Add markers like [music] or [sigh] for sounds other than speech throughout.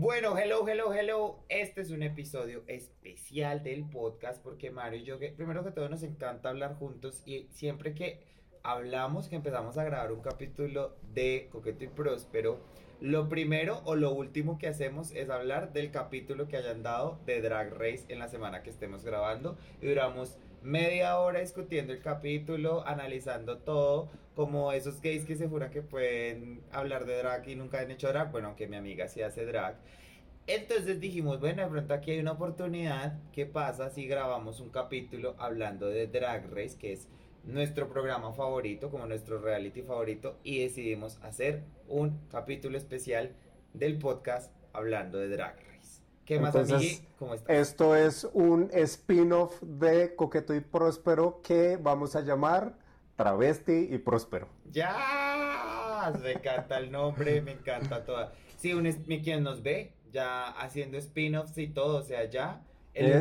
Bueno, hello, hello, hello. Este es un episodio especial del podcast porque Mario y yo, primero que todo nos encanta hablar juntos y siempre que hablamos, que empezamos a grabar un capítulo de Coqueto y Próspero, lo primero o lo último que hacemos es hablar del capítulo que hayan dado de Drag Race en la semana que estemos grabando y duramos media hora discutiendo el capítulo, analizando todo, como esos gays que se juran que pueden hablar de drag y nunca han hecho drag, bueno, aunque mi amiga sí hace drag. Entonces dijimos, bueno, de pronto aquí hay una oportunidad, ¿qué pasa si grabamos un capítulo hablando de Drag Race, que es nuestro programa favorito, como nuestro reality favorito, y decidimos hacer un capítulo especial del podcast hablando de Drag. ¿Qué más, Entonces, ¿Cómo estás? Esto es un spin-off de Coqueto y Próspero que vamos a llamar Travesti y Próspero. ¡Ya! Me encanta el nombre, me encanta toda. Sí, un, quien nos ve ya haciendo spin-offs y todo, o sea, ya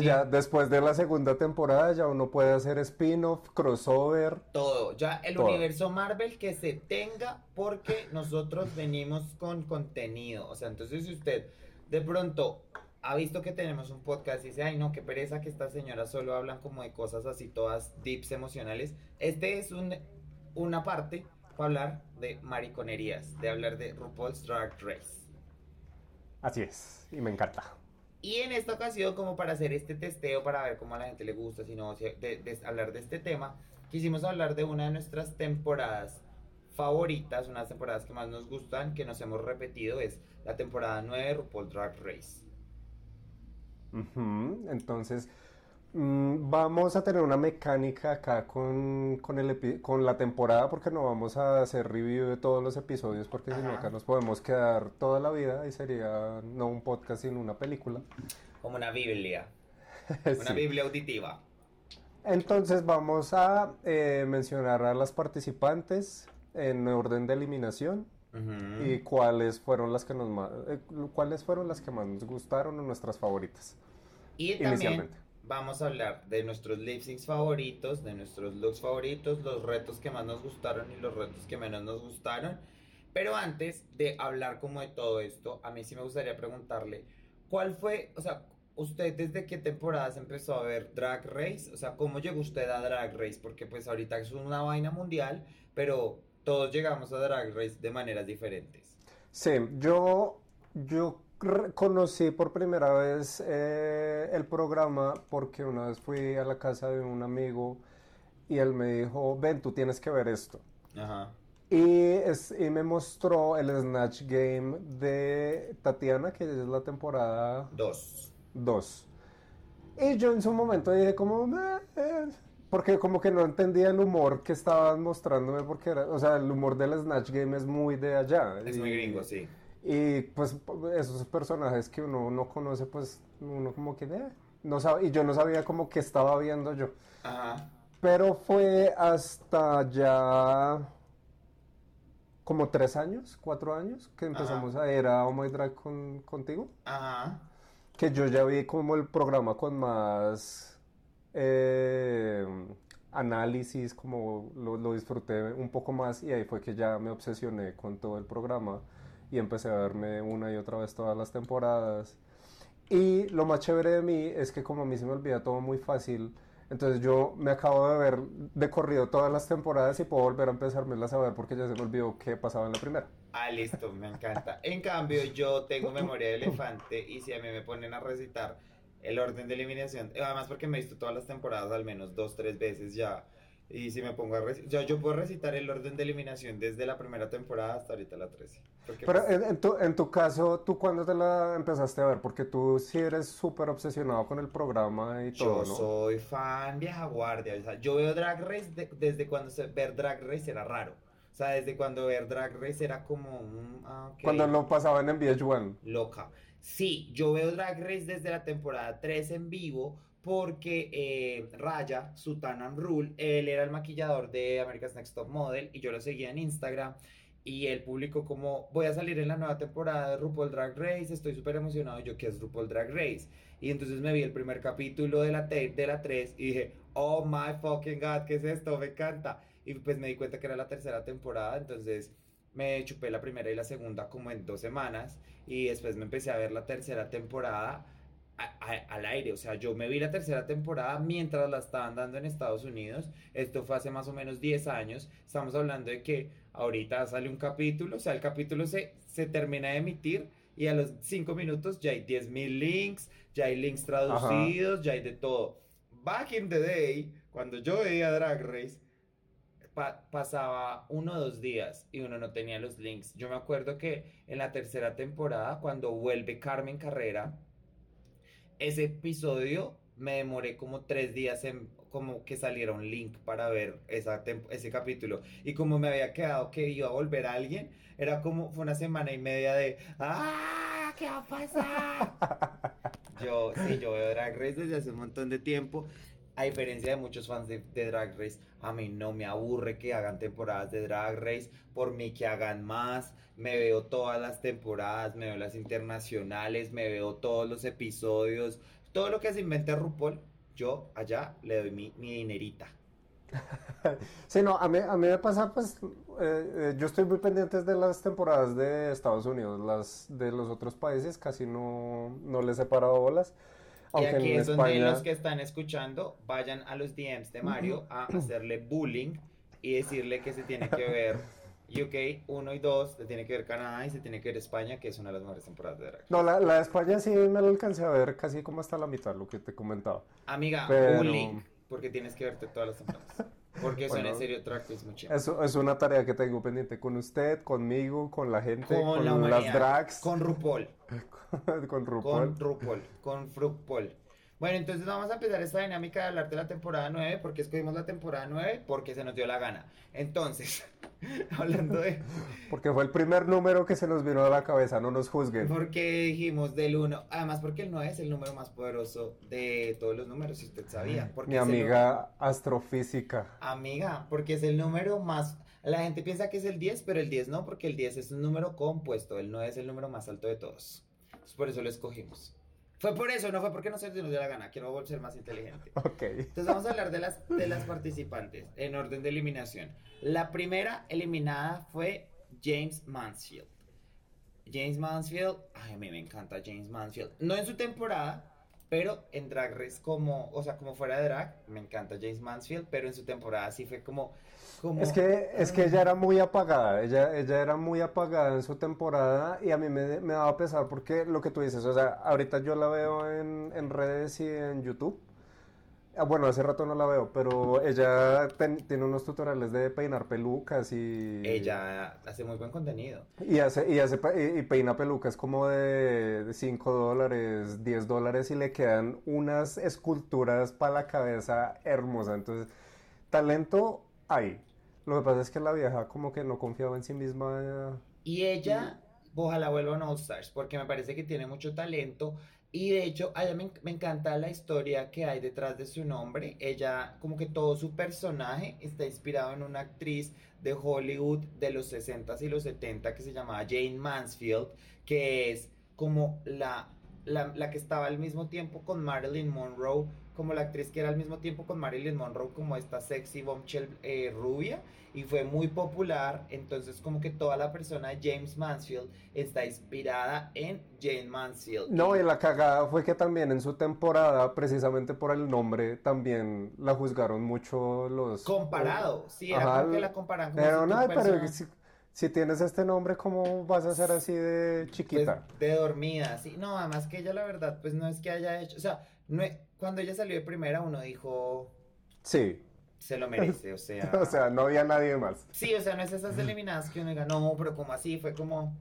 ya, después de la segunda temporada ya uno puede hacer spin-off, crossover. Todo, ya el universo Marvel que se tenga porque nosotros venimos con contenido. O sea, entonces si usted de pronto ha visto que tenemos un podcast y dice, ay no, qué pereza que estas señoras solo hablan como de cosas así todas dips emocionales. Este es un, una parte para hablar de mariconerías, de hablar de RuPaul's Drag Race. Así es, y me encanta. Y en esta ocasión, como para hacer este testeo, para ver cómo a la gente le gusta, sino de, hablar de este tema, quisimos hablar de una de nuestras temporadas favoritas, unas temporadas que más nos gustan, que nos hemos repetido, es la temporada 9 de RuPaul Drag Race. Entonces, Mm, vamos a tener una mecánica acá con, con, el con la temporada porque no vamos a hacer review de todos los episodios porque si no acá nos podemos quedar toda la vida y sería no un podcast sino una película. Como una Biblia. [laughs] Una Biblia auditiva. Entonces vamos a eh, mencionar a las participantes en orden de eliminación y cuáles fueron las que nos eh, cuáles fueron las que más nos gustaron o nuestras favoritas. Y también vamos a hablar de nuestros lip syncs favoritos, de nuestros looks favoritos, los retos que más nos gustaron y los retos que menos nos gustaron. Pero antes de hablar como de todo esto, a mí sí me gustaría preguntarle, ¿cuál fue, o sea, usted desde qué temporada se empezó a ver Drag Race? O sea, ¿cómo llegó usted a Drag Race? Porque pues ahorita es una vaina mundial, pero todos llegamos a Drag Race de maneras diferentes. Sí, yo, yo conocí por primera vez eh, el programa porque una vez fui a la casa de un amigo y él me dijo, ven, tú tienes que ver esto. Y, es, y me mostró el Snatch Game de Tatiana, que es la temporada 2. 2. Y yo en su momento dije como, eh", porque como que no entendía el humor que estaban mostrándome, porque era, o sea, el humor del Snatch Game es muy de allá. Es muy gringo, sí. Y pues esos personajes que uno no conoce, pues uno como que eh, no sabe, y yo no sabía como que estaba viendo yo. Ajá. Pero fue hasta ya como tres años, cuatro años, que empezamos a ir a Oh My Drag con, contigo. Ajá. Que yo ya vi como el programa con más eh, análisis, como lo, lo disfruté un poco más y ahí fue que ya me obsesioné con todo el programa y empecé a verme una y otra vez todas las temporadas. Y lo más chévere de mí es que como a mí se me olvida todo muy fácil, entonces yo me acabo de ver de corrido todas las temporadas y puedo volver a empezármelas a ver porque ya se me olvidó qué pasaba en la primera. Ah, listo, me encanta. En cambio, yo tengo memoria de elefante y si a mí me ponen a recitar el orden de eliminación, además porque me he visto todas las temporadas al menos dos, tres veces ya y si me pongo a recitar, yo, puedo recitar el orden de eliminación desde la primera temporada hasta ahorita la 13. Pero pues, en, tu, en tu caso, ¿tú cuándo te la empezaste a ver? Porque tú sí eres súper obsesionado con el programa y todo, Yo soy fan vieja guardia. O sea, yo veo Drag Race desde cuando se, ver Drag Race era raro. O sea, desde cuando ver Drag Race era como un... Ah, cuando lo pasaban en VH1. Loca. Sí, yo veo Drag Race desde la temporada 3 en vivo porque eh, Raya, Sutanan Rule, él era el maquillador de America's Next Top Model y yo lo seguía en Instagram y él publicó como voy a salir en la nueva temporada de RuPaul Drag Race, estoy súper emocionado, yo que es RuPaul Drag Race. Y entonces me vi el primer capítulo de la, de la 3 y dije, oh my fucking god, ¿qué es esto? Me encanta. Y pues me di cuenta que era la tercera temporada, entonces me chupé la primera y la segunda como en dos semanas y después me empecé a ver la tercera temporada al aire, o sea, yo me vi la tercera temporada mientras la estaban dando en Estados Unidos, esto fue hace más o menos 10 años, estamos hablando de que ahorita sale un capítulo, o sea, el capítulo se, se termina de emitir y a los 5 minutos ya hay 10.000 links, ya hay links traducidos, ya hay de todo. Back in the day, cuando yo veía Drag Race, pasaba uno o dos días y uno no tenía los links. Yo me acuerdo que en la tercera temporada, cuando vuelve Carmen Carrera, ese episodio me demoré como tres días en como que saliera un link para ver esa ese capítulo. Y como me había quedado que iba a volver a alguien, era como, fue una semana y media de, ¡ah! ¿Qué va a pasar? [laughs] yo, sí, yo veo Drag Race desde hace un montón de tiempo. A diferencia de muchos fans de, Drag Race, a mí no me aburre que hagan temporadas de Drag Race, por mí que hagan más, me veo todas las temporadas, me veo las internacionales, me veo todos los episodios, todo lo que se invente RuPaul, yo allá le doy mi, mi dinerita. [laughs] sí, no, a mí, a mí me pasa, pues, eh, eh, yo estoy muy pendiente de las temporadas de Estados Unidos, las de los otros países casi no, no les he parado bolas. Y aquí es donde los que están escuchando vayan a los DMs de Mario a hacerle bullying y decirle que se tiene que ver [laughs] UK 1 y 2, se tiene que ver Canadá y se tiene que ver España, que es una de las mejores temporadas de drag. No, la, la de España sí me lo alcancé a ver casi como hasta la mitad, lo que te comentaba. Amiga, bullying, porque tienes que verte todas las temporadas. [laughs] Porque eso en serio track es mucho. Eso es una tarea que tengo pendiente con usted, conmigo, con la gente, con, las drags. Con RuPaul. [laughs] con RuPaul. Con RuPaul. Con RuPaul. Bueno, entonces vamos a empezar esta dinámica de hablar de la temporada 9. porque escogimos la temporada 9? Porque se nos dio la gana. Entonces, [laughs] hablando de... Porque fue el primer número que se nos vino a la cabeza, no nos juzguen. Porque dijimos del 1. Además, porque el 9 es el número más poderoso de todos los números, si usted sabía. Porque Mi amiga astrofísica. Amiga, porque es el número más... La gente piensa que es el 10, pero el 10 no, porque el 10 es un número compuesto. El 9 es el número más alto de todos. Entonces, por eso lo escogimos. Fue por eso, no fue porque no se nos dio la gana, quiero ser más inteligente. [laughs] Ok. Entonces vamos a hablar de las, de las participantes en orden de eliminación. La primera eliminada fue James Mansfield. James Mansfield, ay, a mí me encanta James Mansfield. No en su temporada, pero en Drag Race como, o sea, como fuera de drag, me encanta James Mansfield, pero en su temporada sí fue como es que, es que ella era muy apagada, ella, ella era muy apagada en su temporada y a mí me, me daba pesar porque lo que tú dices, o sea, ahorita yo la veo en, en redes y en YouTube. Ah, bueno, hace rato no la veo, pero ella tiene unos tutoriales de peinar pelucas y... Ella hace muy buen contenido. Y, hace, y, hace, y peina pelucas como de 5 dólares, 10 dólares y le quedan unas esculturas para la cabeza hermosa. Entonces, talento hay. Lo que pasa es que la vieja como que no confiaba en sí misma. Y ella, ojalá vuelva a All Stars, porque me parece que tiene mucho talento. Y de hecho, a ella me, encanta la historia que hay detrás de su nombre. Ella, como que todo su personaje está inspirado en una actriz de Hollywood de los 60s y los 70 que se llamaba Jane Mansfield, que es como la, la, la que estaba al mismo tiempo con Marilyn Monroe como la actriz que era al mismo tiempo con Marilyn Monroe como esta sexy bombshell eh, rubia y fue muy popular entonces como que toda la persona de James Mansfield está inspirada en Jane Mansfield no y la cagada fue que también en su temporada precisamente por el nombre también la juzgaron mucho los comparado sí era como que la comparan con pero no pero si, tienes este nombre, ¿cómo vas a ser así de chiquita? Pues, de dormida, sí. No, además que ella la verdad, pues no es que haya hecho, o sea, no, cuando ella salió de primera, uno dijo. Sí. Se lo merece, o sea. [laughs] o sea, no había nadie más. Sí, o sea, no es esas [clears throat] eliminadas que uno diga, no, pero como así, fue como.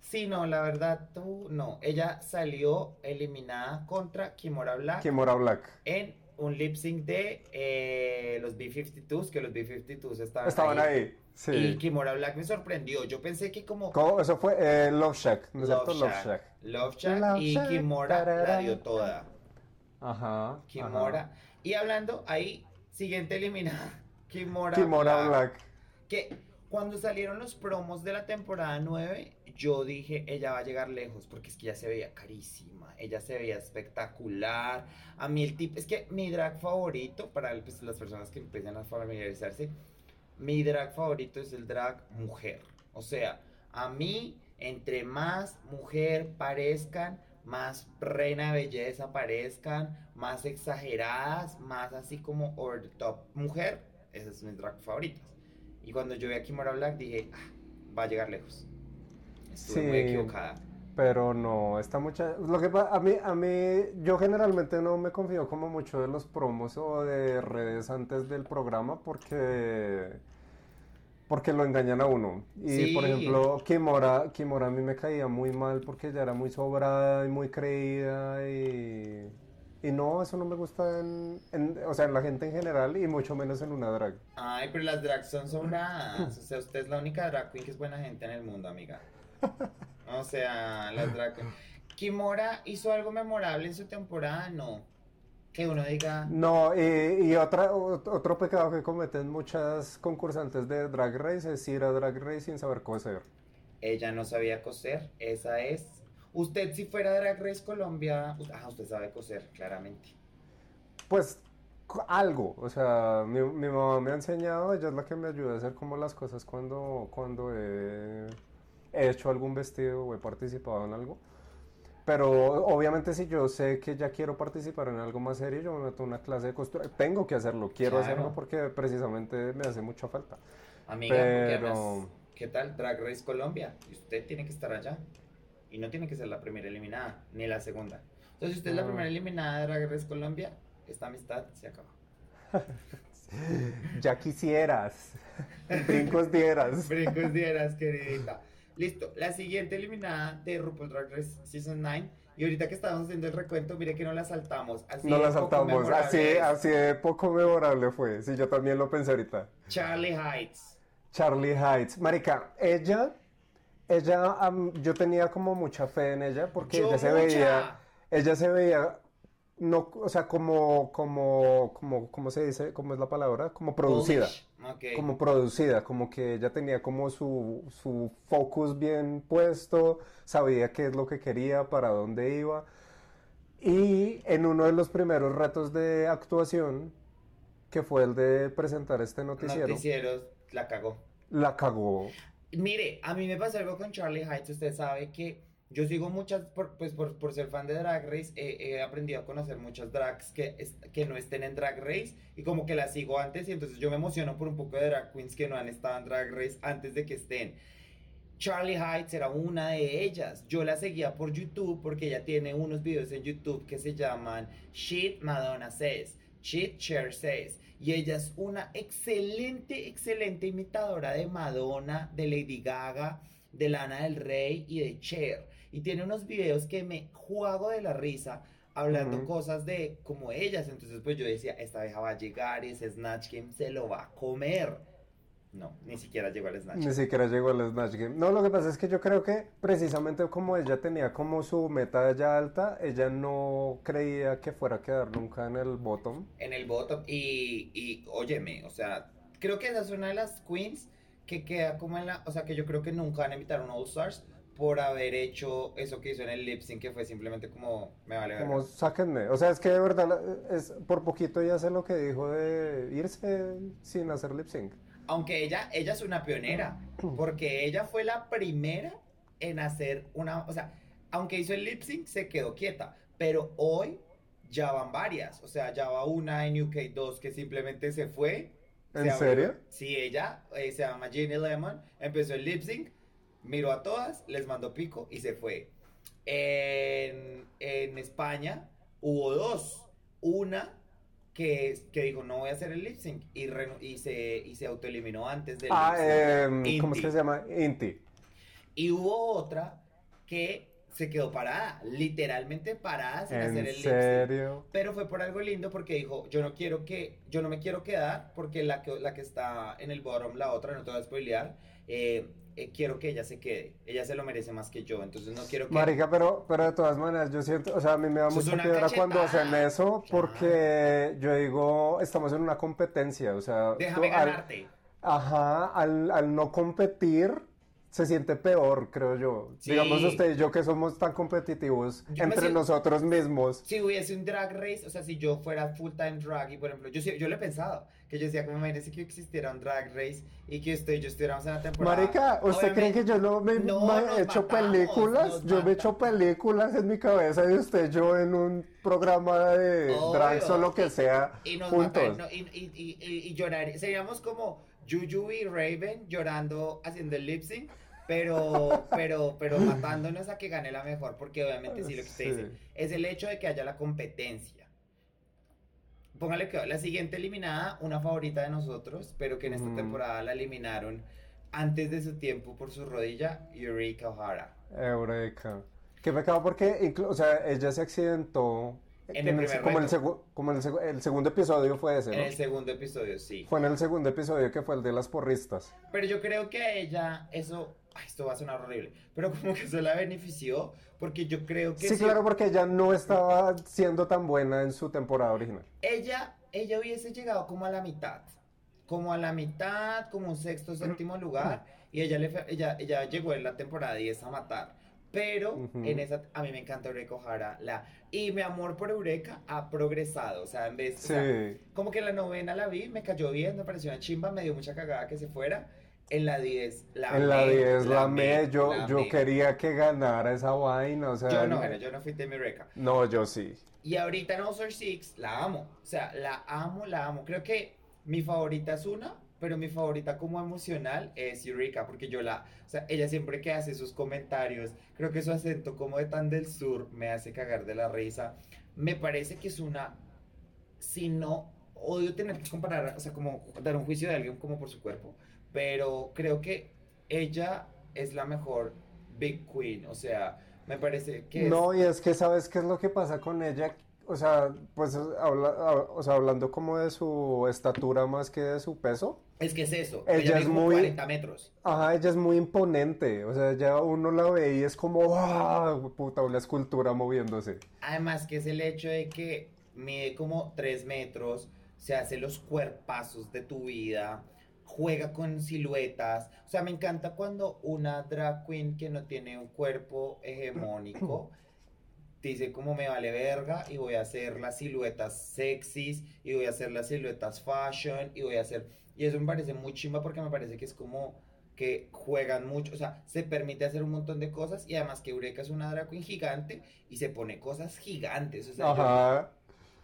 Sí, no, la verdad, tú, no. Ella salió eliminada contra Kimora Black. Kimora Black. En un lip sync de eh, los B-52s, que los B-52s estaban, estaban ahí. Sí. Y Kimora Black me sorprendió. Yo pensé que como. ¿Cómo? Eso fue eh, Love Shack, ¿no es Love, Love Shack. Love Shack. y Kimora la dio toda. Ajá. Kimora. Y hablando ahí, siguiente eliminada. [laughs] Kimora, Kimora Black. Que cuando salieron los promos de la temporada 9, yo dije, ella va a llegar lejos, porque es que ella se veía carísima, ella se veía espectacular. A mí el tipo, es que mi drag favorito, para pues, las personas que empiezan a familiarizarse, mi drag favorito es el drag mujer. O sea, a mí, entre más mujer parezcan, más reina belleza parezcan, más exageradas, más así como over the top mujer, esas son mis drag favoritas. Y cuando yo vi a Kimora Black dije, ah, va a llegar lejos. Estuve muy equivocada. Pero no, está mucha... Lo que a mí, a mí, yo generalmente no me confío como mucho de los promos o de redes antes del programa porque porque lo engañan a uno. Y por ejemplo, Kimora, Kimora a mí me caía muy mal porque ella era muy sobrada y muy creída y, y no, eso no me gusta en, o sea, en la gente en general y mucho menos en una drag. Ay, pero las drags son sobradas. o sea, usted es la única drag queen que es buena gente en el mundo, amiga. O sea, las drag Kimora hizo algo memorable en su temporada, no que uno diga... No, y, otra, otro pecado que cometen muchas concursantes de Drag Race es ir a Drag Race sin saber coser. Ella no sabía coser, esa es... Usted si fuera Drag Race Colombia, ah, usted sabe coser, claramente. Pues algo, o sea, mi, mamá me ha enseñado, ella es la que me ayuda a hacer como las cosas cuando, cuando he, he hecho algún vestido o he participado en algo. Pero obviamente si yo sé que ya quiero participar en algo más serio, yo me meto una clase de costura. Tengo que hacerlo, quiero hacerlo porque precisamente me hace mucha falta. Amiga, Pero... ¿qué tal Drag Race Colombia? Y usted tiene que estar allá. Y no tiene que ser la primera eliminada, ni la segunda. Entonces, si usted es la primera eliminada de Drag Race Colombia, esta amistad se acaba. [laughs] ya quisieras. Brincos dieras. [laughs] Brincos dieras, queridita. Listo, la siguiente eliminada de RuPaul Drag Race Season 9. Y ahorita que estábamos haciendo el recuento, mire que no la saltamos. Así no la saltamos, así, así de poco memorable fue. Sí, yo también lo pensé ahorita. Charlie Heights. Charlie Heights. Marica, ella, ella, yo tenía como mucha fe en ella porque ella se veía, ella se veía no, o sea, como, como, como, ¿cómo se dice? ¿Cómo es la palabra? Como producida. Como producida, como que ella tenía como su, su focus bien puesto, sabía qué es lo que quería, para dónde iba. Y en uno de los primeros retos de actuación, que fue el de presentar este noticiero. Noticieros, la cagó. La cagó. Mire, a mí me pasó algo con Charlie Heights, usted sabe que yo sigo muchas, pues por, por, ser fan de Drag Race, he aprendido a conocer muchas drags que, que no estén en Drag Race y como que las sigo antes y entonces yo me emociono por un poco de drag queens que no han estado en Drag Race antes de que estén. Charlie Heights era una de ellas. Yo la seguía por YouTube porque ella tiene unos videos en YouTube que se llaman Shit Madonna Says, Shit Cher Says. Y ella es una excelente, excelente imitadora de Madonna, de Lady Gaga, de Lana del Rey y de Cher y tiene unos videos que me juego de la risa hablando cosas de como ellas. Entonces, pues yo decía, esta vieja va a llegar y ese Snatch Game se lo va a comer. No, ni siquiera llegó al Snatch Game. Ni siquiera llegó al Snatch Game. No, lo que pasa es que yo creo que precisamente como ella tenía como su meta ya alta, ella no creía que fuera a quedar nunca en el bottom. En el bottom. Y, y óyeme, o sea, creo que esa es una de las queens que queda como en la. O sea, que yo creo que nunca van a invitar a un All Stars por haber hecho eso que hizo en el lip sync, que fue simplemente como, me vale Como, sáquenme. O sea, es que de verdad, es, por poquito ya sé lo que dijo de irse sin hacer lip sync. Aunque ella, ella es una pionera, [clears throat] porque ella fue la primera en hacer una, o sea, aunque hizo el lip sync, se quedó quieta, pero hoy ya van varias, o sea, ya va una en UK 2 que simplemente se fue. ¿En serio? Sí, ella eh, se llama Jenny Lemon, empezó el lip sync, miró a todas, les mandó pico y se fue. En, España hubo dos. Una que, que, dijo no voy a hacer el lip sync y, y, se, y se autoeliminó antes del ah, eh, ¿Cómo se llama? Inti. Y hubo otra que se quedó parada, literalmente parada sin hacer el lip serio? Pero fue por algo lindo porque dijo, yo no quiero que, yo no me quiero quedar porque la que, la que está en el bottom, la otra, no te voy a spoilear, eh, eh, quiero que ella se quede. Ella se lo merece más que yo, entonces no quiero que... Marica, pero, pero de todas maneras, yo siento, o sea, a mí me da mucha piedra cuando hacen eso, porque yo digo, estamos en una competencia, o sea... Déjame ganarte. ajá, al, al no competir, se siente peor, creo yo. Digamos usted y yo que somos tan competitivos entre nosotros mismos. Si hubiese un drag race, o sea, si yo fuera full time drag y por ejemplo, yo, yo lo he pensado, que yo decía, como imagínese que existiera un drag race y que usted y yo estuviéramos en la temporada. Marica, ¿usted cree que yo no me, he hecho películas? Yo me he hecho películas en mi cabeza y usted yo en un programa de drag o lo que sea y juntos. y, y, y, y llorar, seríamos como Juju y Raven llorando haciendo el lip sync pero, pero, pero matándonos a que gane la mejor, porque obviamente sí lo que usted dice, es el hecho de que haya la competencia. Póngale que la siguiente eliminada, una favorita de nosotros, pero que en esta temporada la eliminaron antes de su tiempo por su rodilla, Eureka O'Hara. Eureka. Qué pecado porque, o sea, ella se accidentó en el, como, el, como el, el, segundo episodio fue ese, ¿no? En el segundo episodio, sí. Fue en el segundo episodio que fue el de las porristas. Pero yo creo que a ella eso esto va a sonar horrible, pero como que eso la benefició, porque yo creo que... Sí, claro, porque ella no estaba siendo tan buena en su temporada original. Ella, ella hubiese llegado como a la mitad, como a la mitad, como un sexto, séptimo lugar, y ella, le, ella, ella llegó en la temporada 10 a matar. Pero en esa, a mí me encanta Eureka O'Hara. La, y mi amor por Eureka ha progresado. O sea, en vez. Sí. como que la novena la vi, me cayó bien, me pareció una chimba, me dio mucha cagada que se fuera. En la 10 la En la 10 la, me, yo, yo quería que ganara esa vaina, o sea... Yo no, yo no fui de Eureka. No, yo sí. Y ahorita en Star 6 la amo, o sea, la amo, la amo. Creo que mi favorita es una, pero mi favorita como emocional es Eureka, porque yo la... O sea, ella siempre que hace sus comentarios, creo que su acento como de tan del sur me hace cagar de la risa. Me parece que es una... Si no, odio tener que comparar, o sea, como dar un juicio de alguien como por su cuerpo pero creo que ella es la mejor Big Queen, o sea, me parece que... No, y es que sabes qué es lo que pasa con ella, o sea, pues o sea, hablando como de su estatura más que de su peso. Es que es eso, ella, es muy 40 metros. Ajá, ella es muy imponente, o sea, ya uno la ve y es como, ¡ah! puta, una escultura moviéndose. Además que es el hecho de que mide como 3 metros, se hace los cuerpazos de tu vida, juega con siluetas. O sea, me encanta cuando una drag queen que no tiene un cuerpo hegemónico [clears throat] dice como me vale verga y voy a hacer las siluetas sexys y voy a hacer las siluetas fashion y voy a hacer... Y eso me parece muy chimba porque me parece que es como que juegan mucho, o sea, se permite hacer un montón de cosas y además que Eureka es una drag queen gigante y se pone cosas gigantes, o sea,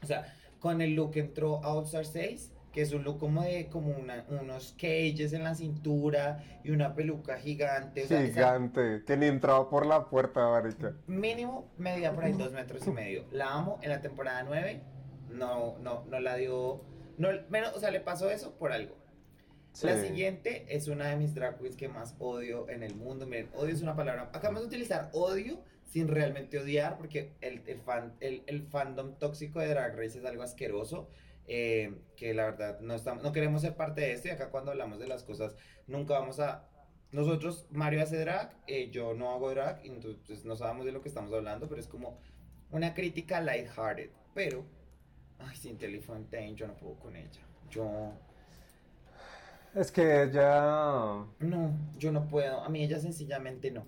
o sea con el look entró a All Star 6 que es un look como de como unos cages en la cintura y una peluca gigante. Gigante, que ni entraba por la puerta, marica. Mínimo medía por ahí dos metros y medio. La amo en la temporada 9, no, no, no la dio, no, menos, o sea, le pasó eso por algo. La siguiente es una de mis drag queens que más odio en el mundo. Miren, odio es una palabra. Acabamos de utilizar odio sin realmente odiar, porque el, el, fan, el, el fandom tóxico de Drag Race es algo asqueroso. Eh, que la verdad no, estamos, no queremos ser parte de esto y acá cuando hablamos de las cosas nunca vamos a... Nosotros, Mario hace drag, eh, yo no hago drag, entonces pues, no sabemos de lo que estamos hablando, pero es como una crítica lighthearted, pero... Ay, sin Telefontaine yo no puedo con ella. Yo... Es que ella... No, yo no puedo. A mí ella sencillamente no.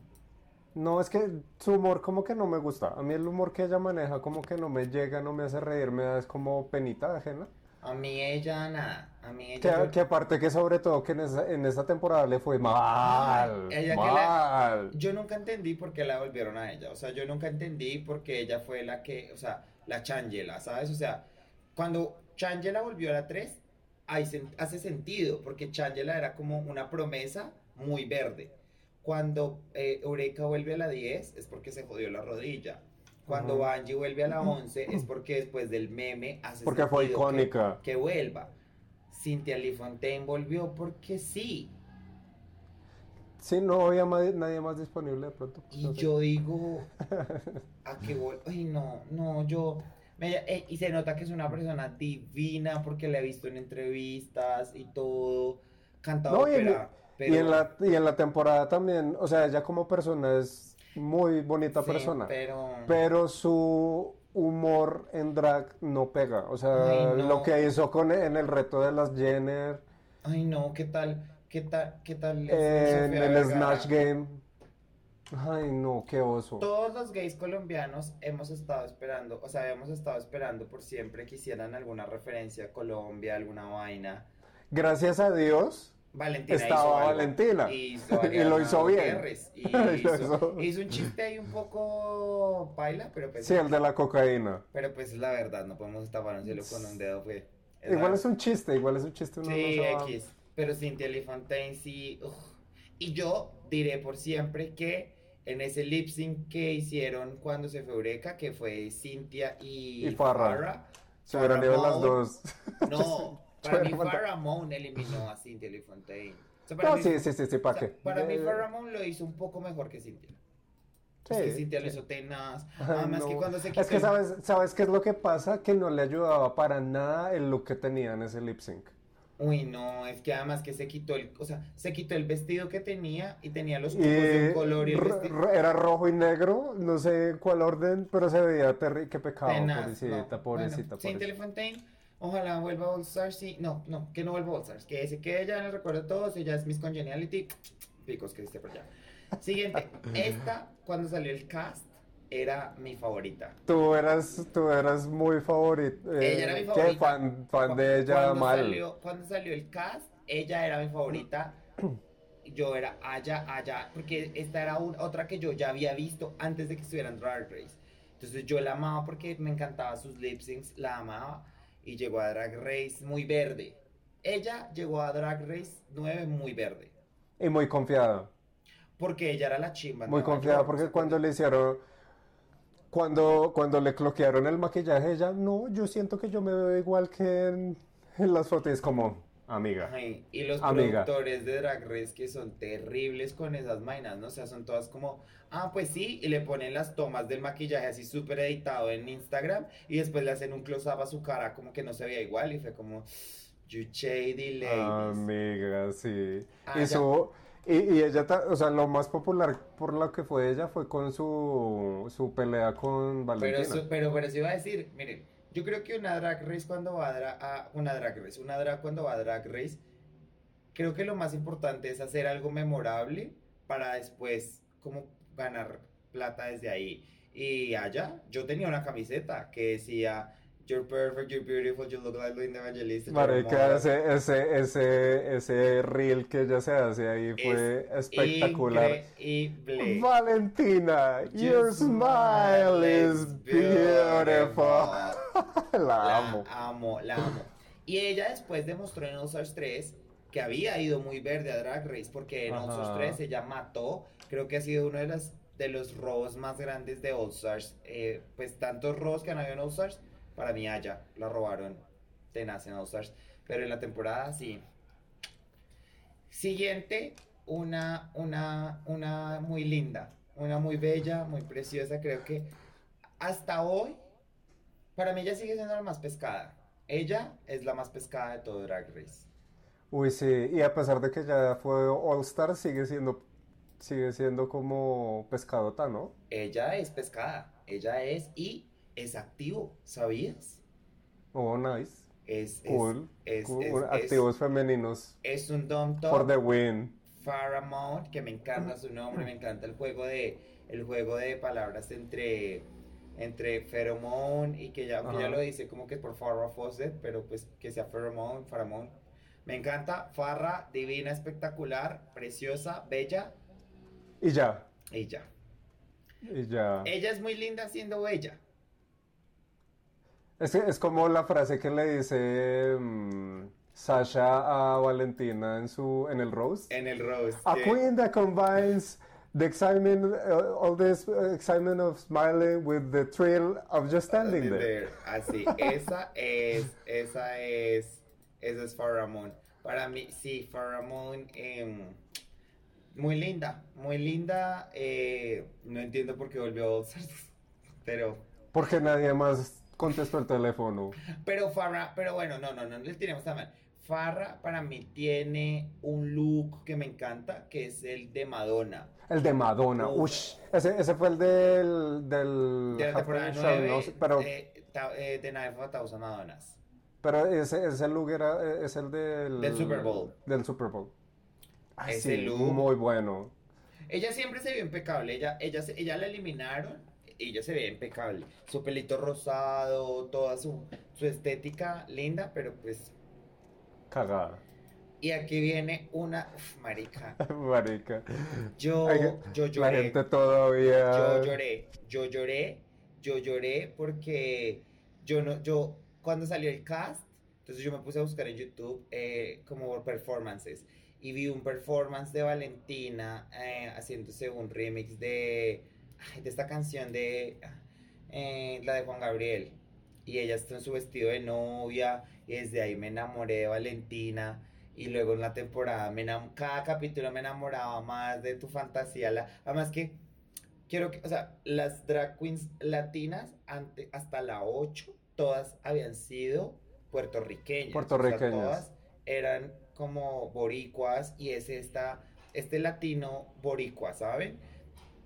No, es que su humor como que no me gusta. A mí el humor que ella maneja como que no me llega, no me hace reír, me da es como penita ajena. A mí ella nada. A mí ella que, aparte que sobre todo que en, esa, en esta temporada le fue mal. ella mal. yo nunca entendí por qué la volvieron a ella. O sea, yo nunca entendí por qué ella fue la que, o sea, la Changela, ¿sabes? O sea, cuando Changela volvió a la 3, hace sentido, porque Changela era como una promesa muy verde. Cuando eh, Eureka vuelve a la 10 es porque se jodió la rodilla. Cuando Angie vuelve a la 11 es porque después del meme hace Porque fue icónica. Que, vuelva. Cynthia Lee Fontaine volvió porque sí. Sí, no había nadie más disponible de pronto. Y yo digo, [laughs] ¿a qué vuelve? Ay, no, no, yo... Eh, y se nota que es una persona divina porque la he visto en entrevistas y todo. Cantado ópera. Y, en la, y en la temporada también, o sea, ella como persona es muy bonita persona. Pero... pero su humor en drag no pega. O sea, lo que hizo con en el reto de las Jenner. Ay, no, ¿qué tal? ¿Qué tal? ¿Qué tal? en el Snatch Game. Ay, no, qué oso. Todos los gays colombianos hemos estado esperando, o sea, hemos estado esperando por siempre que hicieran alguna referencia a Colombia, alguna vaina. Gracias a Dios. Valentina estaba Valentina. [laughs] Y, lo [laughs] hizo bien. hizo, un chiste ahí un poco paila, pero pues. Sí, el de la cocaína. Pero pues es la verdad, no podemos tapar un cielo con un dedo, pues. igual es un chiste, igual es un chiste. Uno sí, X. Pero Cynthia Fontaine sí. Y yo diré por siempre que en ese lip sync que hicieron cuando se fue Eureka, que fue Cynthia y, y Farrah. Se hubieran ido las dos. No, [laughs] para mí Farrah Moon eliminó a Cynthia Fontaine. no, sí, sí, sí, sí, ¿para qué? Para mí Farrah Moon lo hizo un poco mejor que Cynthia. Sí, es que Cintia lo hizo tenaz. Además que cuando se quitó Es que sabes, ¿sabes qué es lo que pasa? Que no le ayudaba para nada el look que tenía en ese lip sync. Uy, no, es que además que se quitó el, o sea, se quitó el vestido que tenía y tenía los cubos de color y el vestido. Era rojo y negro, no sé cuál orden, pero se veía terrible, qué pecado, pobrecita, pobrecita, bueno, Fontaine, ojalá vuelva a All Stars, sí, no, no, que no vuelva a All Stars, que se quede ya en el recuerdo de todos, ella es Miss Congeniality, picos que esté por allá. Siguiente, [laughs] esta, cuando salió el cast, era mi favorita. Tú eras, tú eras muy favorita. Eh, ella era mi favorita. Fan, fan de ella cuando mal. Salió, cuando salió el cast, ella era mi favorita. [clears throat] Yo era allá, allá, porque esta era otra que yo ya había visto antes de que estuviera en Drag Race. Entonces yo la amaba porque me encantaba sus lip syncs, la amaba y llegó a Drag Race muy verde. Ella llegó a Drag Race 9 muy verde. Y muy confiada. Porque ella era la chimba. Muy confiada porque cuando le hicieron cuando, cuando le cloquearon el maquillaje, ella, no, yo siento que yo me veo igual que en, las fotos, como, amiga. y los productores de Drag Race que son terribles con esas vainas, ¿no? O sea, son todas como, ah, pues sí, y le ponen las tomas del maquillaje así súper editado en Instagram y después le hacen un close-up a su cara como que no se veía igual y fue como, you shady ladies. Amiga, sí. Ah, y su y, y, ella, o sea, lo más popular por lo que fue ella fue con su, su pelea con Valentina. Pero, pero, pero se iba a decir, miren, yo creo que una drag race cuando va a, una drag race, una drag cuando va a drag race, creo que lo más importante es hacer algo memorable para después como ganar plata desde ahí. Y allá, yo tenía una camiseta que decía You're perfect, you're beautiful, you look like Linda Evangelista. Marica, ese, ese, ese, ese reel que ella se hace ahí fue espectacular. Increíble. Valentina, your smile is beautiful. [laughs] la amo. La amo, la amo. Y ella después demostró en All Stars 3 que había ido muy verde a Drag Race porque en All Stars 3 ella mató, creo que ha sido uno de los, de los robos más grandes de All Stars. Eh, pues tantos robos que han habido en All Stars para mí allá la robaron tenaz en All Stars. Pero en la temporada sí. Siguiente, una, una, una muy linda, una muy bella, muy preciosa. Creo que hasta hoy, para mí ella sigue siendo la más pescada. Ella es la más pescada de todo Drag Race. Uy, sí, y a pesar de que ya fue All Star, sigue siendo, sigue siendo como pescadota, ¿no? Ella es pescada, ella es, y es activo, ¿sabías? Oh, nice. Es, cool. Es, activos femeninos. Es un Dom Top. For the win. Faramount, que me encanta su nombre, me encanta el juego de el juego de palabras entre entre pheromone y que ya, ya lo dice como que es por Farrah Fawcett, pero pues que sea pheromone, Faramount. Me encanta, Farra, divina, espectacular, preciosa, bella. Y ya. Y ya. Y ya. Ella es muy linda siendo bella. Es, es como la frase que le dice mm, Sasha a Valentina en su en el Rose. En el Rose. A queen that combines the excitement, uh, all this excitement of smiling with the thrill of just standing there. Así, esa es, esa es, esa es Faramon. Para mí, sí, Faramon, eh, muy linda, muy linda. Eh, no entiendo por qué volvió a [laughs] pero... Porque nadie más contesto el teléfono. Pero Farra, pero bueno, no, no, no, le tenemos tan mal. Farra para mí tiene un look que me encanta, que es el de Madonna. El de Madonna, uff. Ese, ese, fue el del... del de la temporada 9 no, pero, de, eh, de of Thousand Madonnas. Pero ese, ese look era, es el del... Del Super Bowl. Del Super Bowl. Ah, ese sí, Muy bueno. Ella siempre se vio impecable. Ella, ella, ella la eliminaron ella se ve impecable. Su pelito rosado, toda su, su estética linda, pero pues. Cagada. Y aquí viene una. Uf, marica. [laughs] marica. Yo, yo lloré. La gente todavía. Yo lloré. Yo lloré. Yo lloré porque yo no. Yo, cuando salió el cast, entonces yo me puse a buscar en YouTube eh, como performances. Y vi un performance de Valentina eh, haciéndose un remix de, [laughs] de esta canción de. Eh, la de Juan Gabriel. Y ella está en su vestido de novia. Y desde ahí me enamoré de Valentina y luego en la temporada, me cada capítulo me enamoraba más de tu fantasía. La, además que quiero que, o sea, las drag queens latinas ante, hasta la 8, todas habían sido puertorriqueñas. Puertorriqueñas. todas eran como boricuas y es esta, este latino boricua, ¿saben?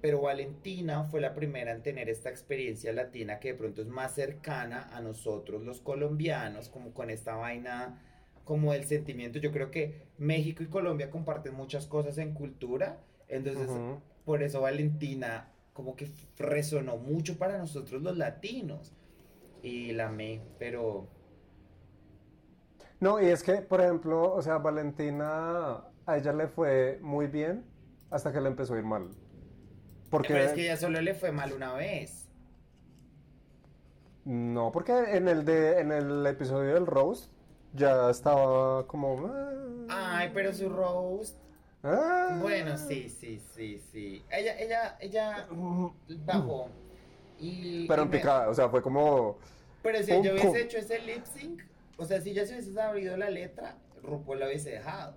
Pero Valentina fue la primera en tener esta experiencia latina que de pronto es más cercana a nosotros los colombianos, como con esta vaina como el sentimiento. Yo creo que México y Colombia comparten muchas cosas en cultura, entonces por eso Valentina como que resonó mucho para nosotros los latinos y la amé, pero... No, y es que, por ejemplo, o sea, Valentina, a ella le fue muy bien hasta que le empezó a ir mal. Porque... Pero es que ella solo le fue mal una vez. No, porque en el de en el episodio del Rose ya estaba como... Ah". Ay, pero su roast... Ah. Bueno, sí, sí, sí, sí. Ella, ella, ella bajó. Y, pero en picada, o sea, fue como... Pero si yo hubiese hecho ese lip sync, o sea, si ya se hubiese abrido la letra, RuPaul la hubiese dejado.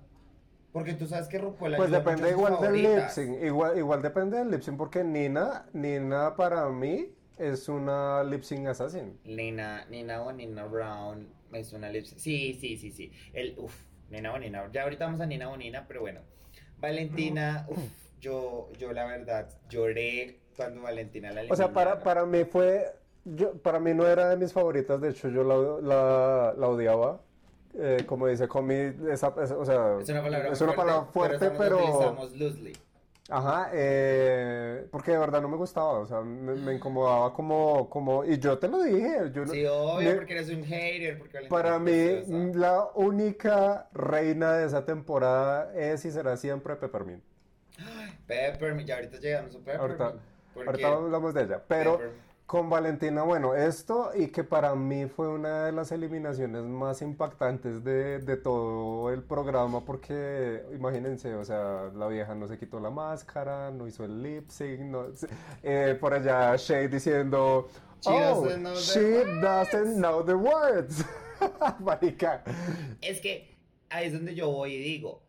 Porque tú sabes que RuPaul Pues depende igual del lip sync, igual, igual depende del lip sync, porque Nina, Nina para mí es una lip sync assassin. Nina, Nina o Nina Brown es una lip Sí, sí, sí, sí. El, uf, Nina Bonina. Ya ahorita vamos a Nina Bonina, pero bueno. Valentina, uf, yo, yo la verdad lloré cuando Valentina la O sea, para, para mí fue. Yo, para mí no era de mis favoritas, de hecho yo la, la, odiaba. Eh, como dice Comi, esa, o sea, es una palabra, es una fuerte, palabra fuerte, pero, pero... loosely. Ajá, eh, porque de verdad no me gustaba, o sea, me, incomodaba como, como, y yo te lo dije. Yo sí, obvio, porque eres un hater. Porque para mí, la única reina de esa temporada es y será siempre Peppermint. Peppermint, ya ahorita llegamos a Peppermint. Ahorita, ahorita hablamos de ella, pero con Valentina, bueno, esto y que para mí fue una de las eliminaciones más impactantes de, de, todo el programa porque imagínense, o sea, la vieja no se quitó la máscara, no hizo el lip sync, no, eh, por allá Shay diciendo, oh, she doesn't know the words. [laughs] Marica. Es que ahí es donde yo voy y digo,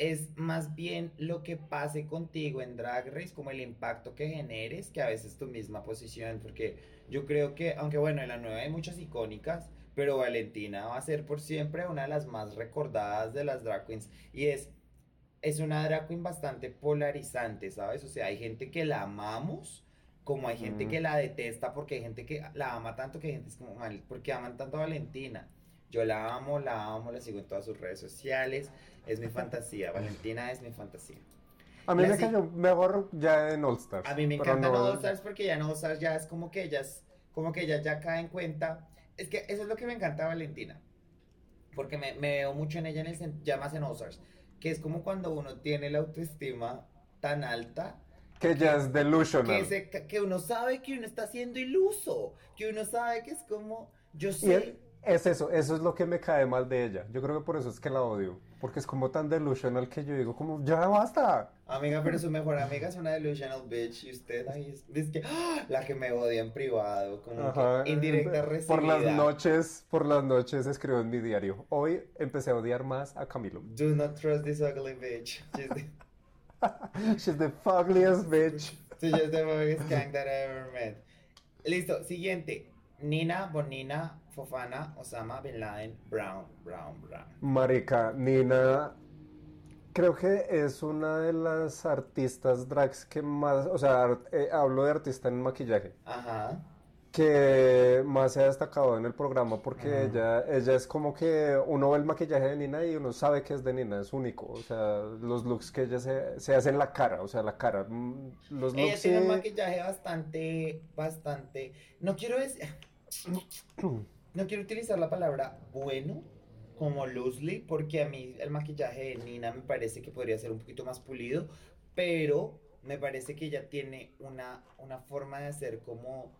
es más bien lo que pase contigo en Drag Race, como el impacto que generes, que a veces tu misma posición, porque yo creo que, aunque bueno, en la nueva hay muchas icónicas, pero Valentina va a ser por siempre una de las más recordadas de las drag queens, y es, es una drag queen bastante polarizante, ¿sabes? O sea, hay gente que la amamos, como hay gente que la detesta, porque hay gente que la ama tanto que hay gente es como mal, porque aman tanto a Valentina. Yo la amo, la amo, la sigo en todas sus redes sociales. Es mi fantasía. [laughs] Valentina es mi fantasía. A mí me cayó mejor ya en All Stars. A mí me encanta en All Stars porque ya en All Stars ya es como que ellas, como que ellas ya caen en cuenta. Es que eso es lo que me encanta Valentina. Porque me, veo mucho en ella en el ya más en All Stars. Que es como cuando uno tiene la autoestima tan alta. Que, ya es delusional. Que, que, uno sabe que uno está siendo iluso. Que uno sabe que es como. Yo sé. Es eso, eso es lo que me cae mal de ella. Yo creo que por eso es que la odio. Porque es como tan delusional que yo digo, como, ya basta. Amiga, pero su mejor amiga es una delusional bitch. Y usted ahí es, que, ¡ah! la que me odia en privado. Como que indirecta recibida. Por las noches, por las noches escribo en mi diario. Hoy empecé a odiar más a Camilo. Do not trust this ugly bitch. She's the, [laughs] She's the fugliest bitch. She's the biggest gang that I ever met. Listo, siguiente. Nina Bonina Fofana Osama Bin Laden Brown, Brown, Brown. Marica, Nina creo que es una de las artistas drags que más, o sea, eh, hablo de artista en maquillaje. Ajá. que más se ha destacado en el programa porque ella, ella es como que uno ve el maquillaje de Nina y uno sabe que es de Nina, es único. O sea, los looks que ella se, se hace en la cara, o sea, la cara. Mm, los ella tiene un maquillaje bastante, bastante. No quiero decir. [clears throat] no quiero utilizar la palabra bueno como loosely porque a mí el maquillaje de Nina me parece que podría ser un poquito más pulido, pero me parece que ella tiene una, una forma de hacer como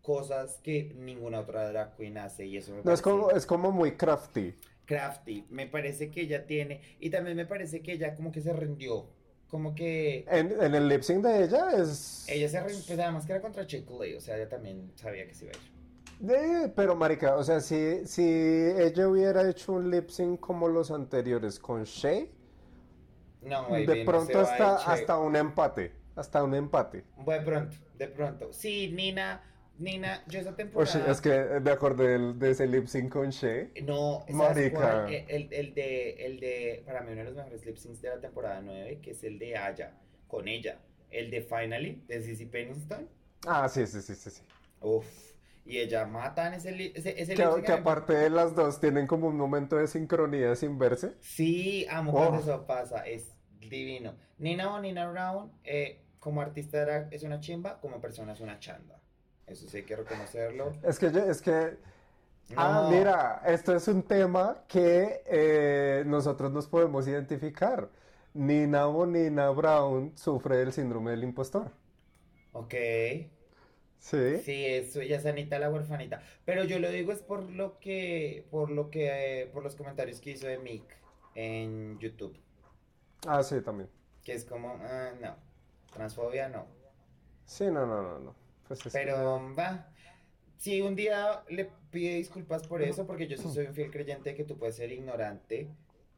cosas que ninguna otra drag queen hace y eso me no, es como es como muy crafty. Crafty me parece que ella tiene y también me parece que ella como que se rindió como que en, en el lip sync de ella es ella se rindió pues además que era contra Chick o sea ella también sabía que se iba a ir de, pero marica, o sea, si, si ella hubiera hecho un lip sync como los anteriores con Shay, no, de pronto hasta, hasta un empate, hasta un empate. De pronto, de pronto. Sí, Nina, Nina, yo esa temporada. es que me acordé de, ese lip sync con Shay. No, marica. El, el, de, el de, para mí uno de los mejores lip syncs de la temporada 9, que es el de Aya, con ella. El de Finally, de Sissy Pennington. Ah, sí, sí, sí, sí. sí. Uf y ella matan ese, ese, ese que, que aparte de las dos tienen como un momento de sincronía sin verse. Sí, amo cuando oh. eso pasa, es divino. Nina o Nina Brown, eh, como artista es una chimba, como persona es una chanda. Eso sí hay que reconocerlo. Es que, es que Ah, mira, esto es un tema que eh, nosotros nos podemos identificar. Nina o Nina Brown sufre del síndrome del impostor. Ok. Sí. Sí, eso, ella es Anita la huerfanita. Pero yo lo digo es por lo que, por lo que, por los comentarios que hizo de Mick en YouTube. Ah, sí, también. Que es como, ah, no, transfobia no. Sí, no, no, no, no. Pues Pero va. Si un día le pide disculpas por eso, porque yo sí soy un fiel creyente de que tú puedes ser ignorante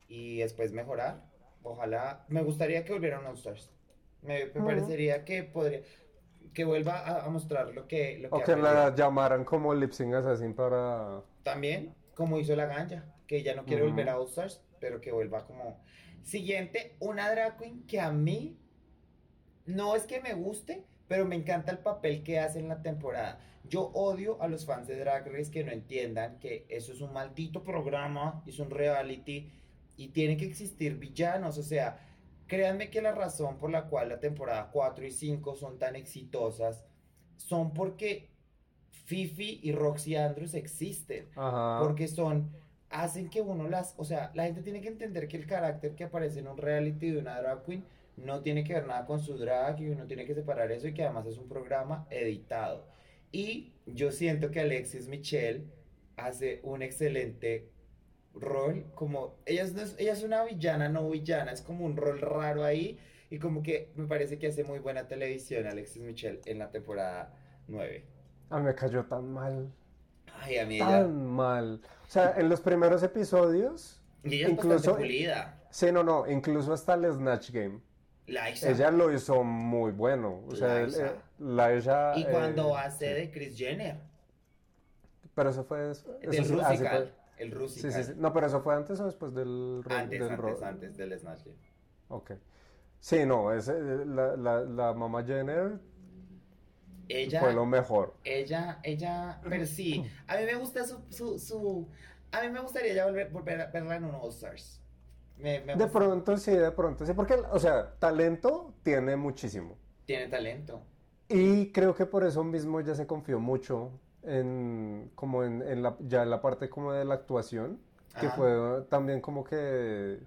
y después mejorar. Ojalá, me gustaría que volvieran All Stars. Me, me parecería que podría, que vuelva a, mostrar lo que... Lo o que, la llamaran como Lip Sync Assassin para... También, como hizo la ganja, que ya no quiere volver a All Stars, pero que vuelva como... Siguiente, una drag queen que a mí no es que me guste, pero me encanta el papel que hace en la temporada. Yo odio a los fans de Drag Race que no entiendan que eso es un maldito programa, es un reality y tienen que existir villanos, o sea, Créanme que la razón por la cual la temporada 4 y 5 son tan exitosas son porque Fifi y Roxy Andrews existen. Porque son, hacen que uno las, o sea, la gente tiene que entender que el carácter que aparece en un reality de una drag queen no tiene que ver nada con su drag y uno tiene que separar eso y que además es un programa editado. Y yo siento que Alexis Michelle hace un excelente rol, como ella es, ella es una villana, no villana, es como un rol raro ahí y como que me parece que hace muy buena televisión Alexis Michelle en la temporada 9. A mí me cayó tan mal. Ay, a mí Tan mal. O sea, en los primeros episodios... Y ella incluso, pulida. Sí, no, no, incluso hasta el Snatch Game. Ella lo hizo muy bueno. O sea, la ella, Y cuando hace de Chris Jenner. Pero eso fue... Eso, eso, el Rusical. Sí, sí, No, pero eso fue antes o después del... Antes, del antes, antes del Snatch Game. Ok. Sí, no, es, eh, la, la, la mamá Jenner ella, fue lo mejor. Ella, ella, pero sí, a mí me gusta su, su, su a mí me gustaría ya volver, volver a verla en un All Stars. de pronto sí, de pronto sí, porque, o sea, talento tiene muchísimo. Tiene talento. Y creo que por eso mismo ya se confió mucho en, como en, en la, ya en la parte como de la actuación, que fue también como que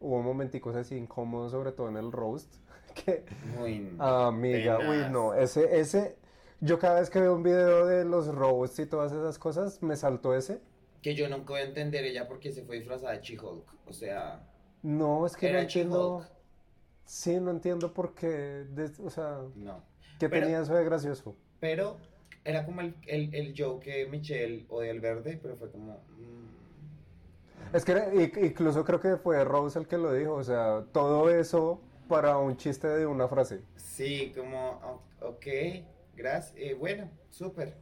hubo momenticos así incómodos, sobre todo en el roast, [laughs] que, muy amiga, uy, no, ese, ese, yo cada vez que veo un video de los roasts y todas esas cosas, me saltó ese. Que yo nunca voy a entender ella porque se fue disfrazada de She-Hulk, o sea... No, es que no entiendo... Sí, no entiendo por qué, o sea... No. ¿Qué tenía eso de gracioso? Pero era como el, el, el Joe que Michelle o el verde, pero fue como... Mm. Es que incluso creo que fue Rose el que lo dijo, o sea, todo eso para un chiste de una frase. Sí, como, ok, gracias, eh, bueno, súper.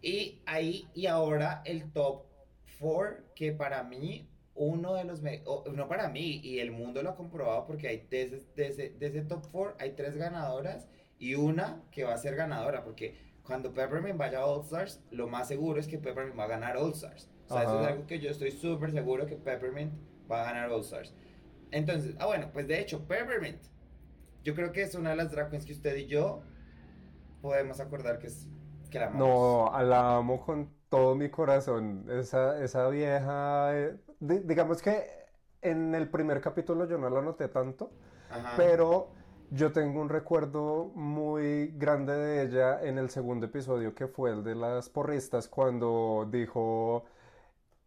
Y ahí, y ahora el top 4, que para mí, uno de los, no para mí, y el mundo lo ha comprobado porque hay de ese, de ese, de ese top 4 hay tres ganadoras y una que va a ser ganadora, porque cuando Peppermint vaya a All Stars, lo más seguro es que Peppermint va a ganar All Stars. O sea, eso es algo que yo estoy súper seguro que Peppermint va a ganar All Stars. Entonces, ah, bueno, pues de hecho, Peppermint, yo creo que es una de las drag queens que usted y yo podemos acordar que es que la amamos. No, la amo con todo mi corazón. Esa, esa vieja, eh, digamos que en el primer capítulo yo no la noté tanto, pero yo tengo un recuerdo muy grande de ella en el segundo episodio que fue el de las porristas cuando dijo...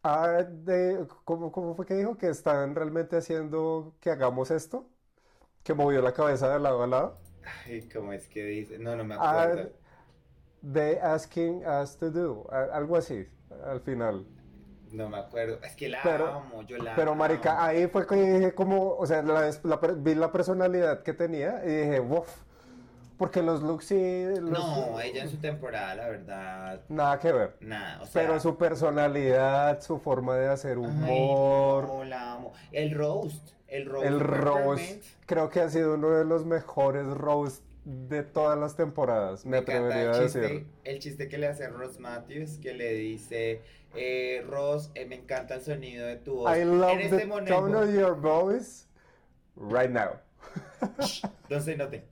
Ah, de, ¿cómo, ¿Cómo fue que dijo? Que están realmente haciendo que hagamos esto. Que movió la cabeza de lado a lado. Ay, ¿cómo es que dice? No, no me ah, acuerdo. they asking us to do. Algo así, al final. No me acuerdo. Es que la amo, yo la Pero, marica, ahí fue que dije como, o sea, la, vi la personalidad que tenía y dije, uff. Porque los looks sí... no, ella en su temporada, la verdad. Nada que ver. Nada, o sea... Pero su personalidad, su forma de hacer humor... no, la amo. El roast. El roast. El roast. Creo que ha sido uno de los mejores roasts de todas las temporadas, me, atrevería a decir. El chiste que le hace Ross Matthews, que le dice, eh, Ross, eh, me encanta el sonido de tu voz. I love the este tone of your voice right now. no se note.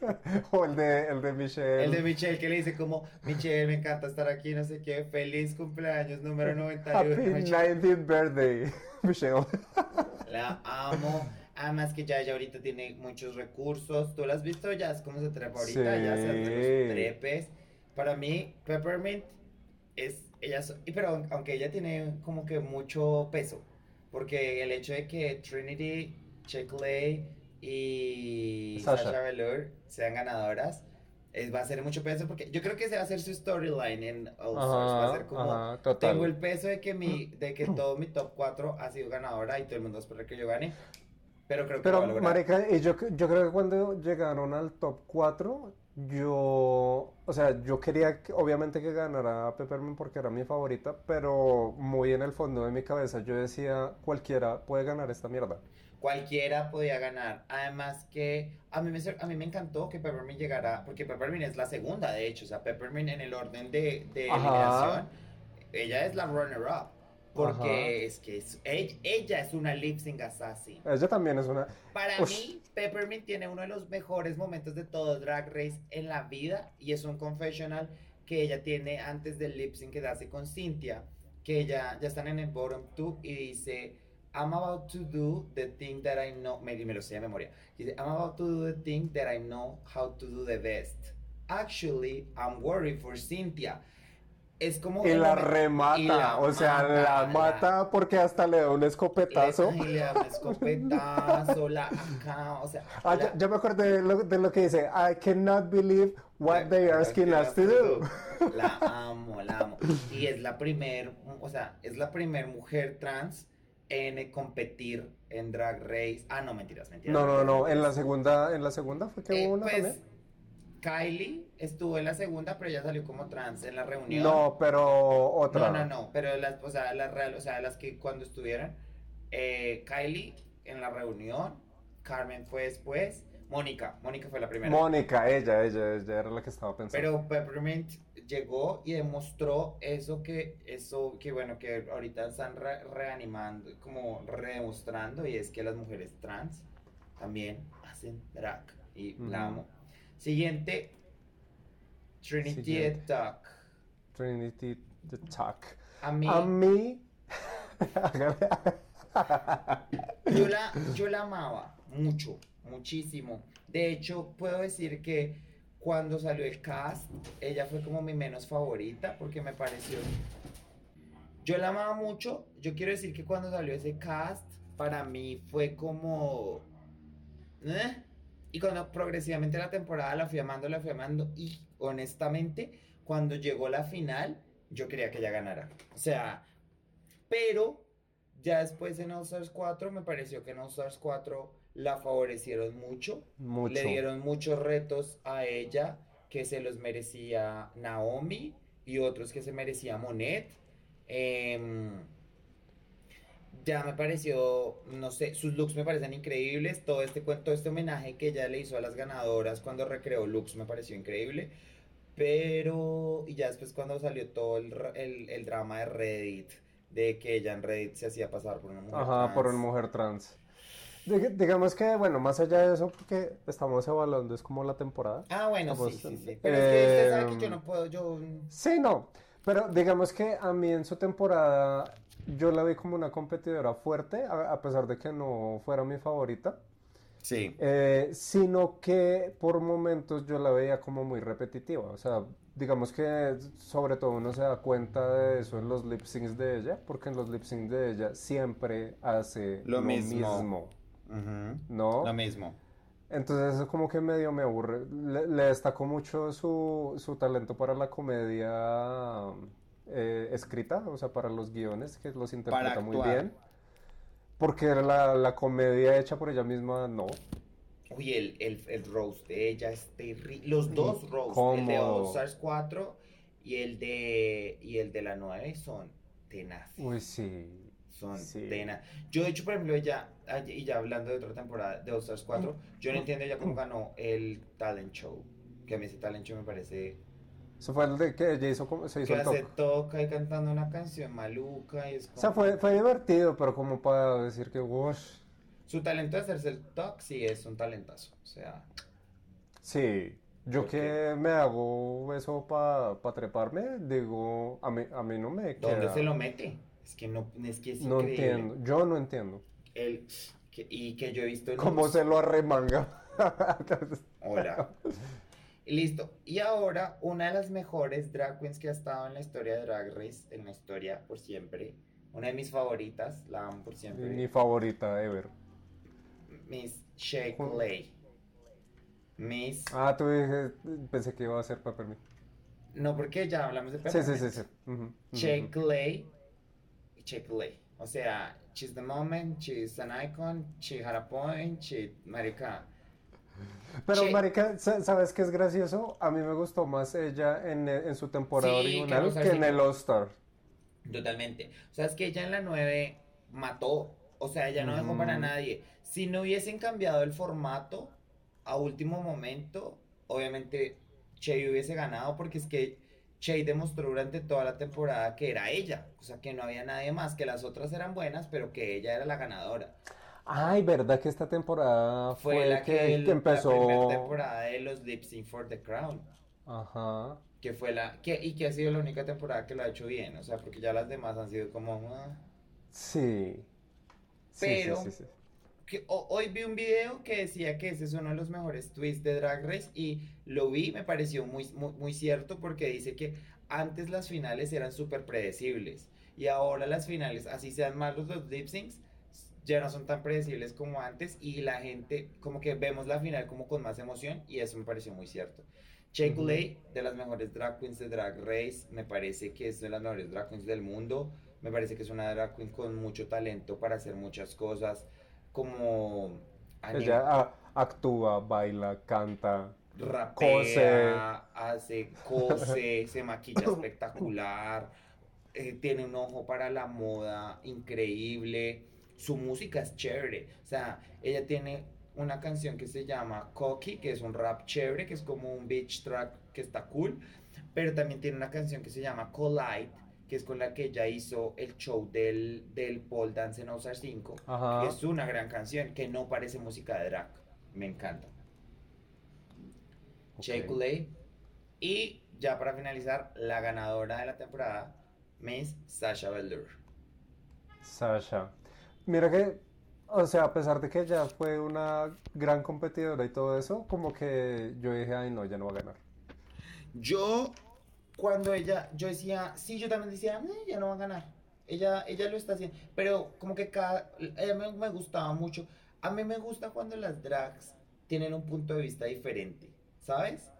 [laughs] o el de, el de Michelle. El de Michelle que le dice como, Michelle, me encanta estar aquí, no sé qué, feliz cumpleaños número 91. Happy 90th birthday, [laughs] Michelle. La amo. Además que ya ella ahorita tiene muchos recursos. ¿Tú la has visto? Ya es como se trepa ahorita, ya se hace los trepes. Para mí, Peppermint es, ella, pero aunque ella tiene como que mucho peso, porque el hecho de que Trinity, Checkley y Sasha, Velour sean ganadoras, es, va a ser mucho peso porque yo creo que ese va a ser su storyline en All Stars. Va a ser como, tengo el peso de que, mi, [clears throat] de que todo mi top 4 ha sido ganadora y todo el mundo espera que yo gane. Pero creo que Pero, lo marica, yo, yo creo que cuando llegaron al top 4, yo, o sea, yo quería obviamente que ganara Peppermint porque era mi favorita, pero muy en el fondo de mi cabeza yo decía, cualquiera puede ganar esta mierda. Cualquiera podía ganar. Además que a mí me, a mí me encantó que Peppermint llegara, porque Peppermint es la segunda, de hecho, o sea, Peppermint en el orden de, de eliminación, ella es la runner-up. Porque es que ella, es una lip sync assassin. Ella también es una. Para mí, Peppermint tiene uno de los mejores momentos de todo Drag Race en la vida y es un confessional que ella tiene antes del lip sync que hace con Cynthia. Que ella ya están en el bottom 2 y dice. I'm about to do the thing that I know. Me, me lo sé de memoria. Dice, I'm about to do the thing that I know how to do the best. Actually, I'm worried for Cynthia es como... Y la remata, o sea, la, mata porque hasta le da un escopetazo. Y le, da un escopetazo, la acá, o sea... Ah, ya, me acordé de lo, de lo, que dice, I cannot believe what they are asking us to do. [laughs] La amo, la amo. Y es la primer, o sea, es la primer mujer trans en competir en Drag Race. Ah, no, mentiras, mentiras. No, no, no, en la segunda, en la segunda fue que hubo una pues, también. Kylie estuvo en la segunda, pero ya salió como trans en la reunión. No, pero otra. No, no, no, pero las, o sea, las real, o sea, las que cuando estuvieron, eh, Kylie en la reunión, Carmen fue después, Mónica, Mónica fue la primera. Mónica, ella, ella, ella era la que estaba pensando. Pero Peppermint llegó y demostró eso que, eso que bueno, que ahorita están reanimando, como redemostrando, y es que las mujeres trans también hacen drag, y la amo Siguiente, Trinity the Tuck. Trinity the Tuck. A mí. A mí. [laughs] yo, la, yo la amaba mucho, muchísimo. De hecho, puedo decir que cuando salió el cast, ella fue como mi menos favorita porque me pareció. Yo la amaba mucho. Yo quiero decir que cuando salió ese cast, para mí fue como. ¿eh? Y cuando progresivamente la temporada la fui amando, la fui amando. Y honestamente, cuando llegó la final, yo quería que ella ganara. O sea, pero ya después en All Stars 4 me pareció que en All Stars 4 la favorecieron mucho. mucho. Le dieron muchos retos a ella que se los merecía Naomi y otros que se merecía Monet. Eh, ya me pareció, no sé, sus looks me parecen increíbles, todo este todo este homenaje que ella le hizo a las ganadoras cuando recreó looks me pareció increíble, Pero, y ya después cuando salió todo el, el, drama de Reddit, de que ella en Reddit se hacía pasar por una mujer Ajá, por una mujer trans. digamos que, bueno, más allá de eso, porque estamos evaluando, es como la temporada. Ah, bueno, sí, sí, sí. Pero es que usted sabe que yo no puedo, yo... Sí, no. Pero digamos que a mí en su temporada yo la vi como una competidora fuerte, a, pesar de que no fuera mi favorita. Sí. Eh, sino que por momentos yo la veía como muy repetitiva. O sea, digamos que sobre todo uno se da cuenta de eso en los lip syncs de ella, porque en los lip syncs de ella siempre hace lo, mismo. ¿No? Lo mismo. Entonces eso como que medio me aburre. Le, destaco mucho su, su talento para la comedia eh, escrita, o sea, para los guiones, que los interpreta muy bien. Porque la, la comedia hecha por ella misma, no. Uy, el, el, el roast de ella es terrible. Los dos roasts, el de All Stars 4 y el de, y el de la 9 son tenaces. Uy, sí. Son tenaces. Yo, de hecho, por ejemplo, ella, y ya hablando de otra temporada de All Stars 4, yo no entiendo ella cómo ganó el talent show. Que a mí ese talent show me parece eso fue el de que ella hizo, se hizo que el se toca y cantando una canción maluca y es O sea, fue, fue divertido, pero como para decir que, wash. Su talento de hacerse el talk sí es un talentazo, o sea... Sí, yo que me hago eso para pa treparme, digo, a mí, a mí no me queda... ¿Dónde se lo mete? Es que no, es que es No entiendo, yo no entiendo. El, y que yo he visto... ¿Cómo se lo arremanga? [laughs] Hola. Listo. Y ahora, una de las mejores drag queens que ha estado en la historia de Drag Race, en la historia por siempre. Una de mis favoritas, la amo por siempre. Mi favorita ever. Miss Shake Lay. Miss. Ah, tú dije, pensé que iba a ser para mí. No, porque ya hablamos de Sí, sí, sí. sí. Shake Lay. Shake Lay. O sea, she's the moment, she's an icon, she had a point, she, marica pero, Marica, ¿sabes qué es gracioso? A mí me gustó más ella en, su temporada original que, en el All-Star. Totalmente. O sea, es que ella en la 9 mató. O sea, ella no dejó para nadie. Si no hubiesen cambiado el formato a último momento, obviamente Che hubiese ganado porque es que Che demostró durante toda la temporada que era ella. O sea, que no había nadie más, que las otras eran buenas, pero que ella era la ganadora. Ay, ¿verdad que esta temporada fue, la que, empezó? La primera temporada de los Lip Sync for the Crown. Ajá. Que fue la. Que, y que ha sido la única temporada que lo ha hecho bien. O sea, porque ya las demás han sido como. Ah. Sí. Pero. Sí, sí, que, hoy vi un video que decía que ese es uno de los mejores twists de Drag Race. Y lo vi, me pareció muy, muy, muy cierto. Porque dice que antes las finales eran súper predecibles. Y ahora las finales, así sean malos los lip syncs ya no son tan predecibles como antes y la gente como que vemos la final como con más emoción y eso me pareció muy cierto. Shea de las mejores drag queens de Drag Race, me parece que es de las mejores drag queens del mundo, me parece que es una drag queen con mucho talento para hacer muchas cosas, como... Ella actúa, baila, canta, rapea, cose. hace, cose, [laughs] se maquilla espectacular, eh, tiene un ojo para la moda increíble su música es chévere. O sea, ella tiene una canción que se llama Cocky, que es un rap chévere, que es como un beach track que está cool. Pero también tiene una canción que se llama Collide, que es con la que ella hizo el show del, del pole dance en Osar 5. es una gran canción que no parece música de drag. Me encanta. Okay. Y ya para finalizar, la ganadora de la temporada, Miss Sasha Velour. Sasha. Mira que, o sea, a pesar de que ella fue una gran competidora y todo eso, como que yo dije, ay no, ella no va a ganar. Yo, cuando ella, yo decía, sí, yo también decía, eh, ella no va a ganar. Ella, ella lo está haciendo. Pero como que cada, ella me, me gustaba mucho. A mí me gusta cuando las drags tienen un punto de vista diferente, ¿sabes?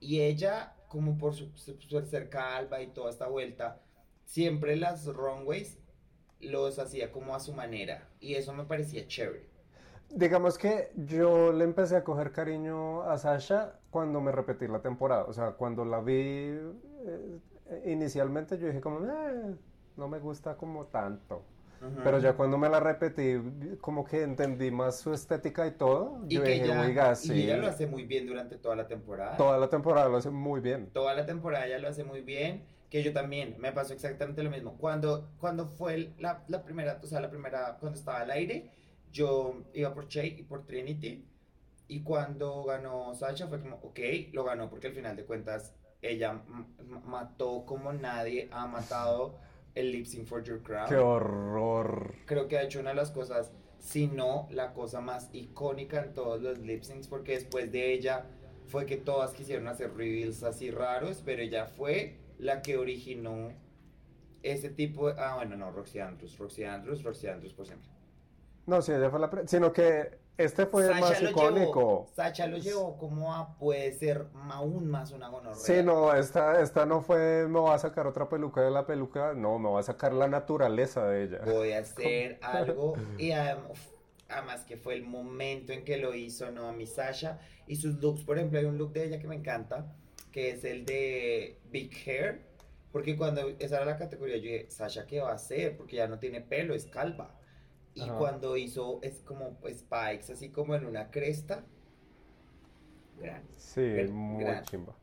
Y ella, como por su, su, ser calva y toda esta vuelta, siempre las runways los hacía como a su manera y eso me parecía chévere. Digamos que yo le empecé a coger cariño a Sasha cuando me repetí la temporada, o sea, cuando la vi eh, inicialmente yo dije como, eh, no me gusta como tanto. Pero ya cuando me la repetí, como que entendí más su estética y todo. Y yo dije, ella, Y ella lo hace muy bien durante toda la temporada. Toda la temporada lo hace muy bien. Toda la temporada ella lo hace muy bien. Que yo también, me pasó exactamente lo mismo. Cuando, cuando fue la, la primera, o sea, la primera, cuando estaba al aire, yo iba por Che y por Trinity. Y cuando ganó Sasha fue como, ok, lo ganó porque al final de cuentas ella mató como nadie ha matado el Lip Sync for Your Crown. ¡Qué horror! Creo que ha hecho una de las cosas, si no la cosa más icónica en todos los lip syncs, porque después de ella fue que todas quisieron hacer reveals así raros, pero ella fue la que originó ese tipo de... Ah, bueno, no, Roxy Andrews, Roxy Andrews, Roxy Andrews por siempre. No, sí, ella fue la... Sino que este fue el más icónico. Sacha lo llevó como a puede ser aún más una gonorrea. Sí, no, esta, esta no fue me va a sacar otra peluca de la peluca, no, me va a sacar la naturaleza de ella. Voy a [laughs] hacer algo y además, que fue el momento en que lo hizo, ¿no? A mi Sasha y sus looks, por ejemplo, hay un look de ella que me encanta, que es el de Big Hair, porque cuando esa era la categoría yo dije, Sasha, ¿qué va a hacer? Porque ya no tiene pelo, es calva. Y cuando hizo, es como spikes, así como en una cresta. Gran. Sí, muy chimba.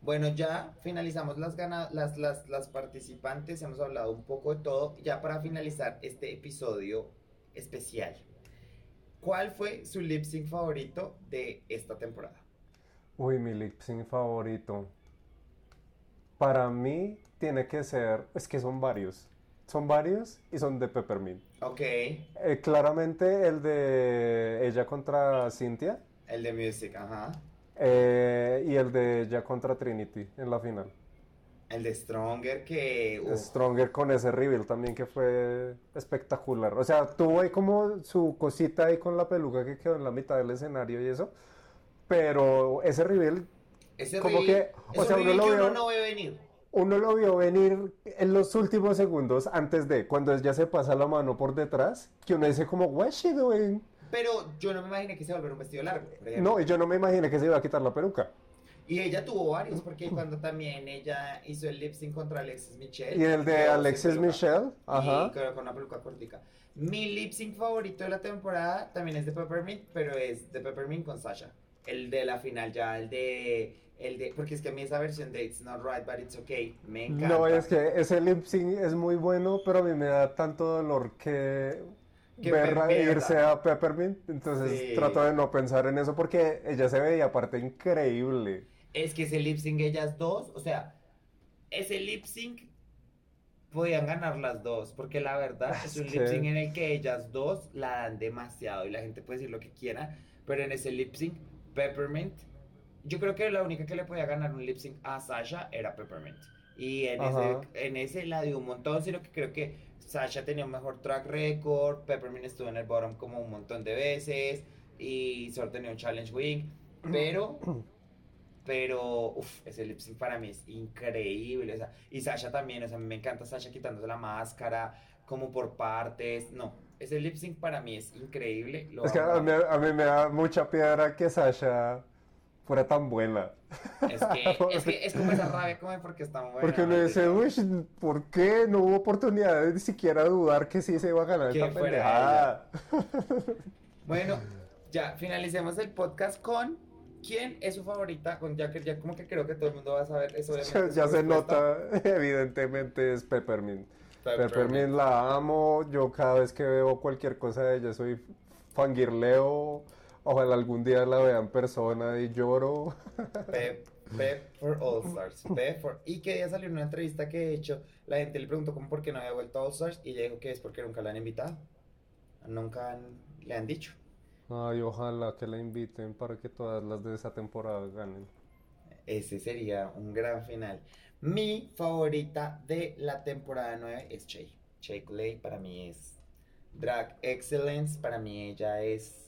Bueno, ya finalizamos las, las, las, las participantes, hemos hablado un poco de todo. Ya para finalizar este episodio especial, ¿cuál fue su lip sync favorito de esta temporada? Uy, mi lip sync favorito. Para mí tiene que ser, es que son varios. Son varios y son de Peppermint. Ok. Eh, claramente el de ella contra Cynthia. El de Music, ajá. Eh, y el de ella contra Trinity en la final. El de Stronger que... Stronger con ese reveal también que fue espectacular. O sea, tuvo ahí como su cosita ahí con la peluca que quedó en la mitad del escenario y eso. Pero ese reveal... Ese como que... O sea, uno lo vio... no ve venir uno lo vio venir en los últimos segundos antes de cuando ya se pasa la mano por detrás, que uno dice como, what's she doing? Pero yo no me imaginé que se iba a volver un vestido largo. No, y yo no me imaginé que se iba a quitar la peluca. Y ella tuvo varios, porque cuando también ella hizo el lip sync contra Alexis Michelle. Y el de Alexis Michelle, ajá. Y con una peluca cortica. Mi lip sync favorito de la temporada también es de Peppermint, pero es de Peppermint con Sasha. El de la final ya, el de el de, porque es que a mí esa versión de It's Not Right, But It's Okay me encanta. No, es que ese lip sync es muy bueno, pero a mí me da tanto dolor que, ver irse a Peppermint. Entonces trato de no pensar en eso porque ella se veía aparte increíble. Es que ese lip sync, ellas dos, o sea, ese lip sync podían ganar las dos, porque la verdad es, un lip sync en el que ellas dos la dan demasiado y la gente puede decir lo que quiera, pero en ese lip sync, Peppermint. Yo creo que la única que le podía ganar un lip sync a Sasha era Peppermint. Y en ese, en ese la dio un montón, sino que creo que Sasha tenía un mejor track record, Peppermint estuvo en el bottom como un montón de veces y solo tenía un challenge wing, pero pero uff, ese lip sync para mí es increíble, o sea, y Sasha también, o sea, me encanta Sasha quitándose la máscara como por partes, no, ese lip sync para mí es increíble. es que a mí, a mí me da mucha piedra que Sasha fuera tan buena. Es que, [laughs] es, que es como esa rabia como porque es tan buena. Porque uno dice, uy, ¿por qué no hubo oportunidad de ni siquiera dudar que sí se iba a ganar esta pendejada? [laughs] bueno, ya finalicemos el podcast con ¿Quién es su favorita? Con ya que ya como que creo que todo el mundo va a saber eso. Ya, ya se nota, [laughs] evidentemente es Peppermint. Peppermint. La amo. Yo cada vez que veo cualquier cosa de ella soy fangirleo. Ojalá algún día la vean en persona y lloro. Pep, Pep for All Stars. Pep for... Y que ya salió en una entrevista que he hecho, la gente le preguntó cómo por qué no había vuelto a All Stars y ella dijo que es porque nunca la han invitado. Nunca le han dicho. Ay, ojalá que la inviten para que todas las de esa temporada ganen. Ese sería un gran final. Mi favorita de la temporada 9 es Che. Che Clay para mí es Drag Excellence. Para mí ella es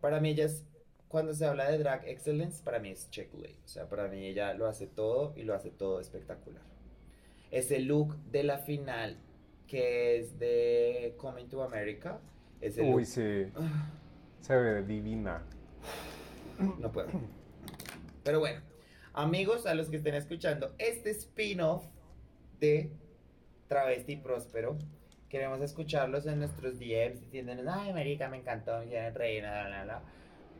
para mí ella es, cuando se habla de drag excellence, para mí es Checkley. O sea, para mí ella lo hace todo y lo hace todo espectacular. Ese look de la final, que es de Coming to America. Ese Uy, sí. se ve divina. No puedo. Pero bueno, amigos, a los que estén escuchando, este spin-off de Travesti Próspero Queremos escucharlos en nuestros DMs diciéndonos, ay, Marica, me encantó, me hicieron reír, la, la, la.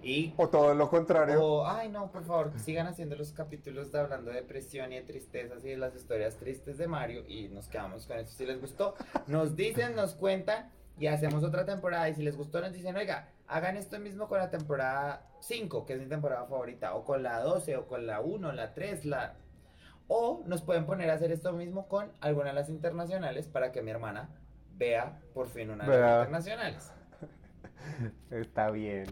Y, o todo lo contrario. O, ay, no, por favor, sigan haciendo los capítulos de hablando de depresión y de tristezas y de las historias tristes de Mario y nos quedamos con eso. Si les gustó, nos dicen, nos cuentan y hacemos otra temporada. Y si les gustó, nos dicen, oiga, hagan esto mismo con la temporada 5, que es mi temporada favorita, o con la 12, o con la 1, la 3, la... O nos pueden poner a hacer esto mismo con alguna de las internacionales para que mi hermana vea por fin una de las internacionales. [laughs] Está bien.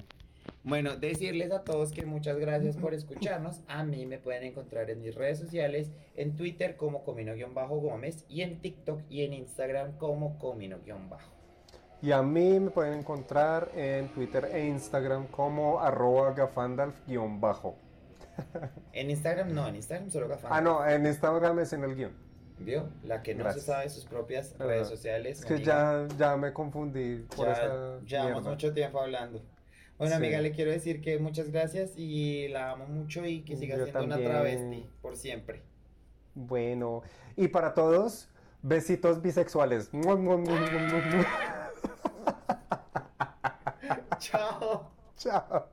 Bueno, decirles a todos que muchas gracias por escucharnos. A mí me pueden encontrar en mis redes sociales, en Twitter como Comino-Gómez y en TikTok y en Instagram como Comino-Bajo. Y a mí me pueden encontrar en Twitter e Instagram como arroba gafandalf-bajo. En Instagram no, en Instagram solo gafandalf. Ah, no, en Instagram es en el guion. ¿Vio? La que no se sabe sus propias redes sociales. Es que ya, ya me confundí por ya, esa Llevamos mucho tiempo hablando. Bueno, amiga, le quiero decir que muchas gracias y la amo mucho y que siga siendo una travesti por siempre. Bueno, y para todos, besitos bisexuales. Ciao, ciao.